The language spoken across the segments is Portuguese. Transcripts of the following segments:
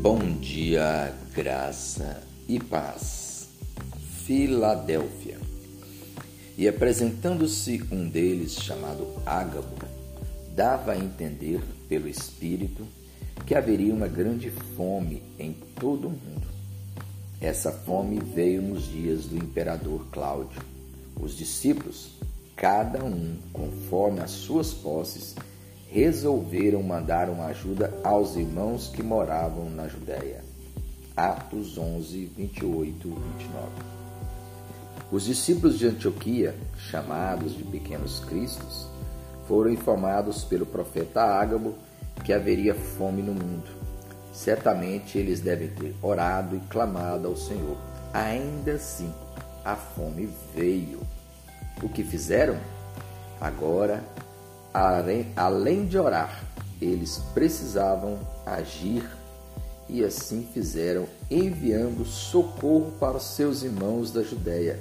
Bom dia, graça e paz. Filadélfia. E apresentando-se um deles, chamado Ágabo, dava a entender pelo Espírito que haveria uma grande fome em todo o mundo. Essa fome veio nos dias do imperador Cláudio. Os discípulos, cada um conforme as suas posses, resolveram mandar uma ajuda aos irmãos que moravam na Judéia. Atos 11, 28 e 29. Os discípulos de Antioquia, chamados de pequenos cristos, foram informados pelo profeta Ágabo que haveria fome no mundo. Certamente eles devem ter orado e clamado ao Senhor. Ainda assim, a fome veio. O que fizeram? Agora além de orar, eles precisavam agir e assim fizeram, enviando socorro para seus irmãos da Judéia.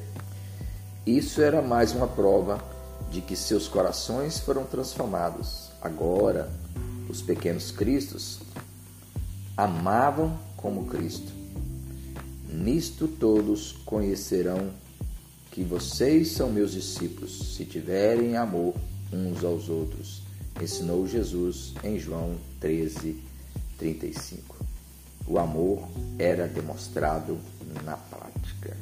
Isso era mais uma prova de que seus corações foram transformados. Agora, os pequenos cristos amavam como Cristo. Nisto todos conhecerão que vocês são meus discípulos, se tiverem amor uns aos outros, ensinou Jesus em João 13, 35. O amor era demonstrado na prática.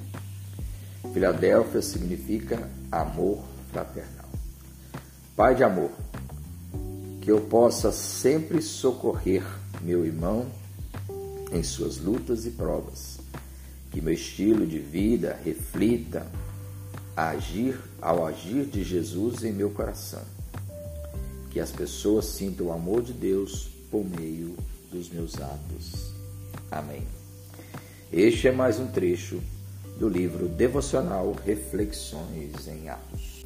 Filadélfia significa amor fraternal. Pai de amor, que eu possa sempre socorrer meu irmão em suas lutas e provas, que meu estilo de vida reflita agir ao agir de Jesus em meu coração. Que as pessoas sintam o amor de Deus por meio dos meus atos. Amém. Este é mais um trecho do livro devocional Reflexões em Atos.